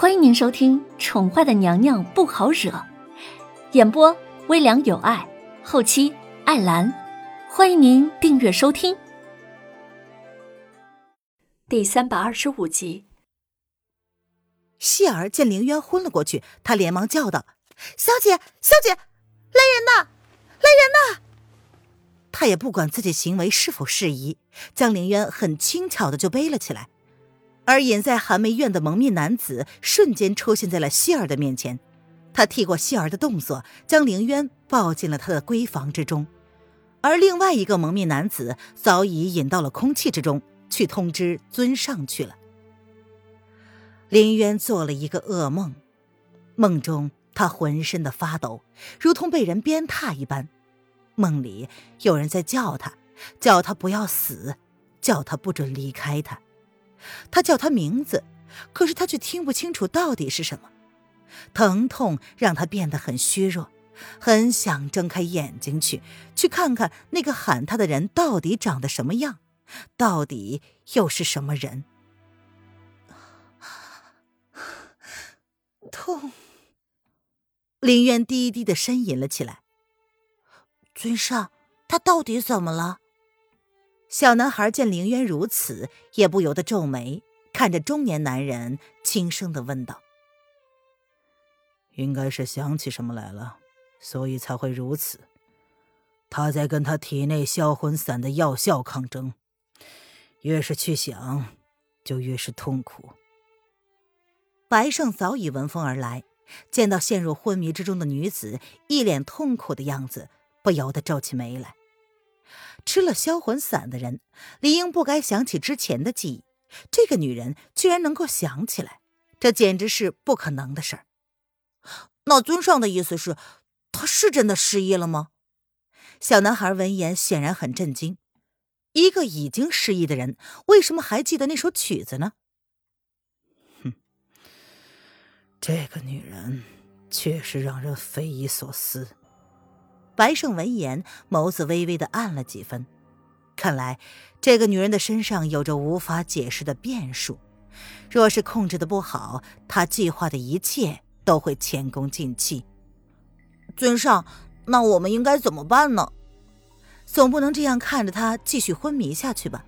欢迎您收听《宠坏的娘娘不好惹》，演播微凉有爱，后期艾兰。欢迎您订阅收听。第三百二十五集，希儿见凌渊昏了过去，她连忙叫道：“小姐，小姐，来人呐，来人呐！”她也不管自己行为是否适宜，将凌渊很轻巧的就背了起来。而隐在寒梅院的蒙面男子瞬间出现在了希儿的面前，他替过希儿的动作，将凌渊抱进了他的闺房之中。而另外一个蒙面男子早已隐到了空气之中，去通知尊上去了。凌渊做了一个噩梦，梦中他浑身的发抖，如同被人鞭挞一般。梦里有人在叫他，叫他不要死，叫他不准离开他。他叫他名字，可是他却听不清楚到底是什么。疼痛让他变得很虚弱，很想睁开眼睛去，去看看那个喊他的人到底长得什么样，到底又是什么人。痛！林渊低低的呻吟了起来。尊上，他到底怎么了？小男孩见凌渊如此，也不由得皱眉，看着中年男人，轻声的问道：“应该是想起什么来了，所以才会如此。他在跟他体内销魂散的药效抗争，越是去想，就越是痛苦。”白胜早已闻风而来，见到陷入昏迷之中的女子一脸痛苦的样子，不由得皱起眉来。吃了销魂散的人，理应不该想起之前的记忆。这个女人居然能够想起来，这简直是不可能的事儿。那尊上的意思是，他是真的失忆了吗？小男孩闻言显然很震惊。一个已经失忆的人，为什么还记得那首曲子呢？哼，这个女人确实让人匪夷所思。白胜闻言，眸子微微的暗了几分。看来，这个女人的身上有着无法解释的变数。若是控制的不好，她计划的一切都会前功尽弃。尊上，那我们应该怎么办呢？总不能这样看着她继续昏迷下去吧？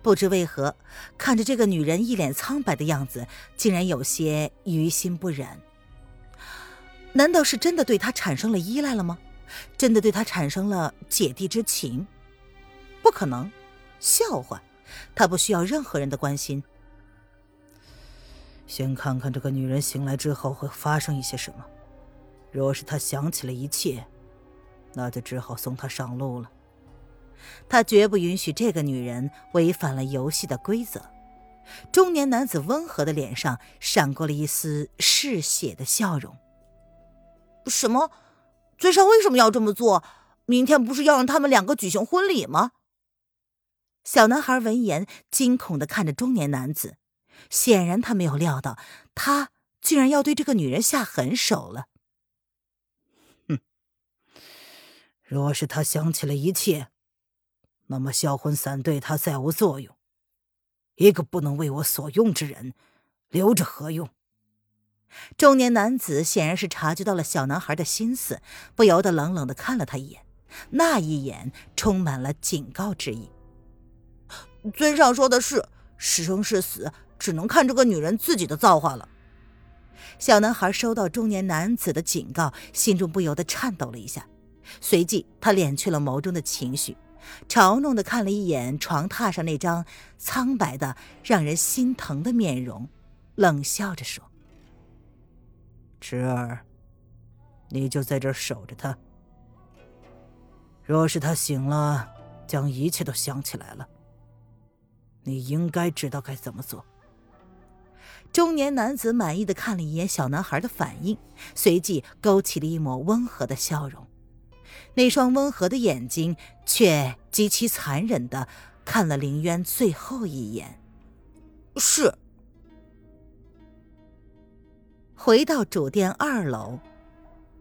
不知为何，看着这个女人一脸苍白的样子，竟然有些于心不忍。难道是真的对她产生了依赖了吗？真的对他产生了姐弟之情？不可能，笑话！他不需要任何人的关心。先看看这个女人醒来之后会发生一些什么。若是她想起了一切，那就只好送她上路了。他绝不允许这个女人违反了游戏的规则。中年男子温和的脸上闪过了一丝嗜血的笑容。什么？尊上为什么要这么做？明天不是要让他们两个举行婚礼吗？小男孩闻言，惊恐的看着中年男子，显然他没有料到，他竟然要对这个女人下狠手了。哼！若是他想起了一切，那么销魂散对他再无作用。一个不能为我所用之人，留着何用？中年男子显然是察觉到了小男孩的心思，不由得冷冷的看了他一眼，那一眼充满了警告之意。尊上说的是，是生是死，只能看这个女人自己的造化了。小男孩收到中年男子的警告，心中不由得颤抖了一下，随即他敛去了眸中的情绪，嘲弄的看了一眼床榻上那张苍白的、让人心疼的面容，冷笑着说。侄儿，你就在这守着他。若是他醒了，将一切都想起来了，你应该知道该怎么做。中年男子满意的看了一眼小男孩的反应，随即勾起了一抹温和的笑容，那双温和的眼睛却极其残忍的看了林渊最后一眼。是。回到主殿二楼，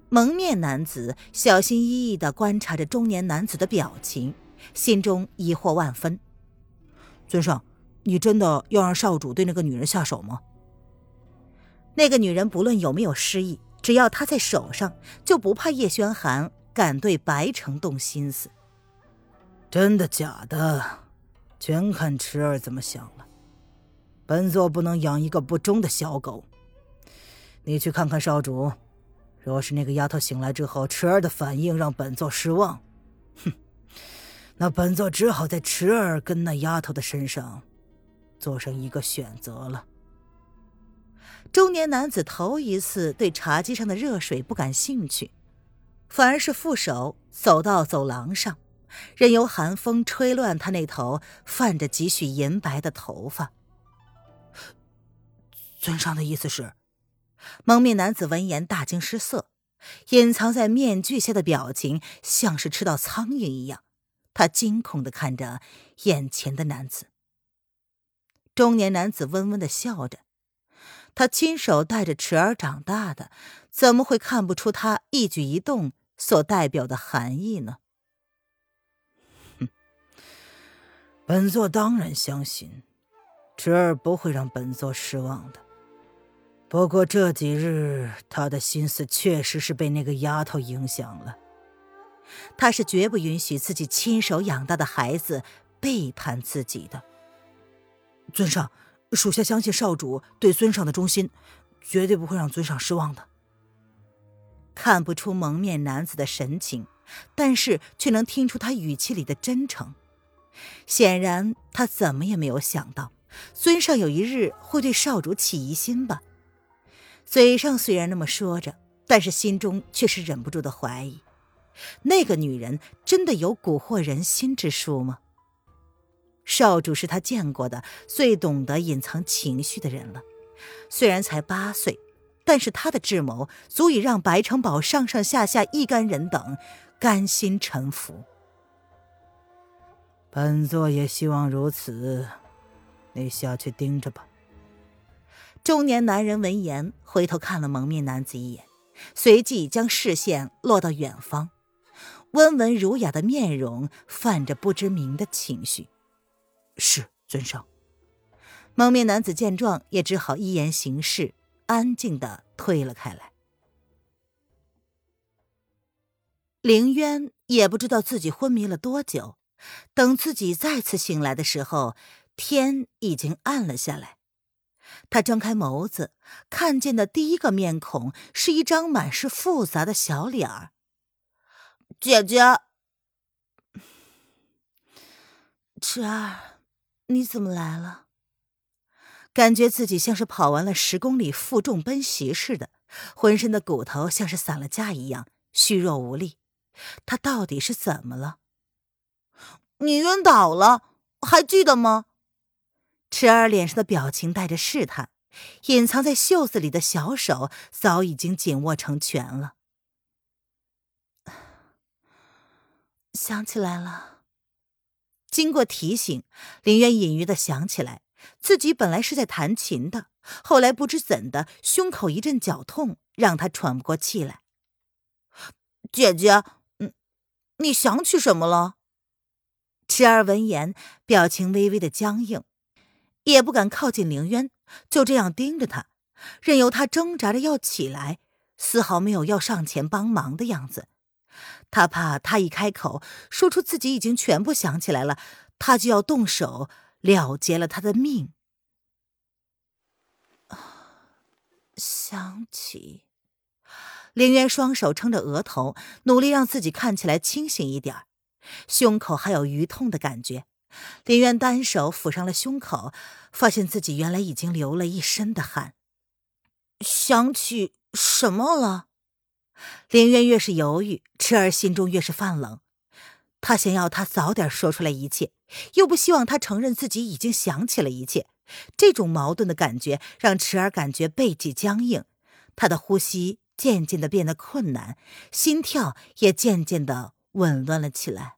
蒙面男子小心翼翼的观察着中年男子的表情，心中疑惑万分。尊上，你真的要让少主对那个女人下手吗？那个女人不论有没有失忆，只要她在手上，就不怕叶轩寒敢对白城动心思。真的假的，全看池儿怎么想了。本座不能养一个不忠的小狗。你去看看少主，若是那个丫头醒来之后，池儿的反应让本座失望，哼，那本座只好在池儿跟那丫头的身上做上一个选择了。中年男子头一次对茶几上的热水不感兴趣，反而是负手走到走廊上，任由寒风吹乱他那头泛着几许银白的头发。尊上的意思是？蒙面男子闻言大惊失色，隐藏在面具下的表情像是吃到苍蝇一样，他惊恐的看着眼前的男子。中年男子温温的笑着。他亲手带着池儿长大的，怎么会看不出他一举一动所代表的含义呢？哼，本座当然相信，池儿不会让本座失望的。不过这几日，他的心思确实是被那个丫头影响了。他是绝不允许自己亲手养大的孩子背叛自己的。尊上。属下相信少主对尊上的忠心，绝对不会让尊上失望的。看不出蒙面男子的神情，但是却能听出他语气里的真诚。显然，他怎么也没有想到，尊上有一日会对少主起疑心吧？嘴上虽然那么说着，但是心中却是忍不住的怀疑：那个女人真的有蛊惑人心之术吗？少主是他见过的最懂得隐藏情绪的人了。虽然才八岁，但是他的智谋足以让白城堡上上下下一干人等甘心臣服。本座也希望如此。你下去盯着吧。中年男人闻言，回头看了蒙面男子一眼，随即将视线落到远方。温文儒雅的面容泛着不知名的情绪。是尊上。蒙面男子见状，也只好依言行事，安静的退了开来。凌渊也不知道自己昏迷了多久，等自己再次醒来的时候，天已经暗了下来。他睁开眸子，看见的第一个面孔是一张满是复杂的小脸儿。姐姐，池儿。你怎么来了？感觉自己像是跑完了十公里负重奔袭似的，浑身的骨头像是散了架一样，虚弱无力。他到底是怎么了？你晕倒了，还记得吗？池儿脸上的表情带着试探，隐藏在袖子里的小手早已经紧握成拳了。想起来了。经过提醒，林渊隐约的想起来，自己本来是在弹琴的，后来不知怎的，胸口一阵绞痛，让他喘不过气来。姐姐，嗯，你想起什么了？池儿闻言，表情微微的僵硬，也不敢靠近凌渊，就这样盯着他，任由他挣扎着要起来，丝毫没有要上前帮忙的样子。他怕他一开口说出自己已经全部想起来了，他就要动手了结了他的命。想起，凌渊双手撑着额头，努力让自己看起来清醒一点胸口还有余痛的感觉。林渊单手抚上了胸口，发现自己原来已经流了一身的汗。想起什么了？林渊越是犹豫，池儿心中越是泛冷。他想要他早点说出来一切，又不希望他承认自己已经想起了一切。这种矛盾的感觉让池儿感觉背脊僵硬，他的呼吸渐渐的变得困难，心跳也渐渐的紊乱了起来。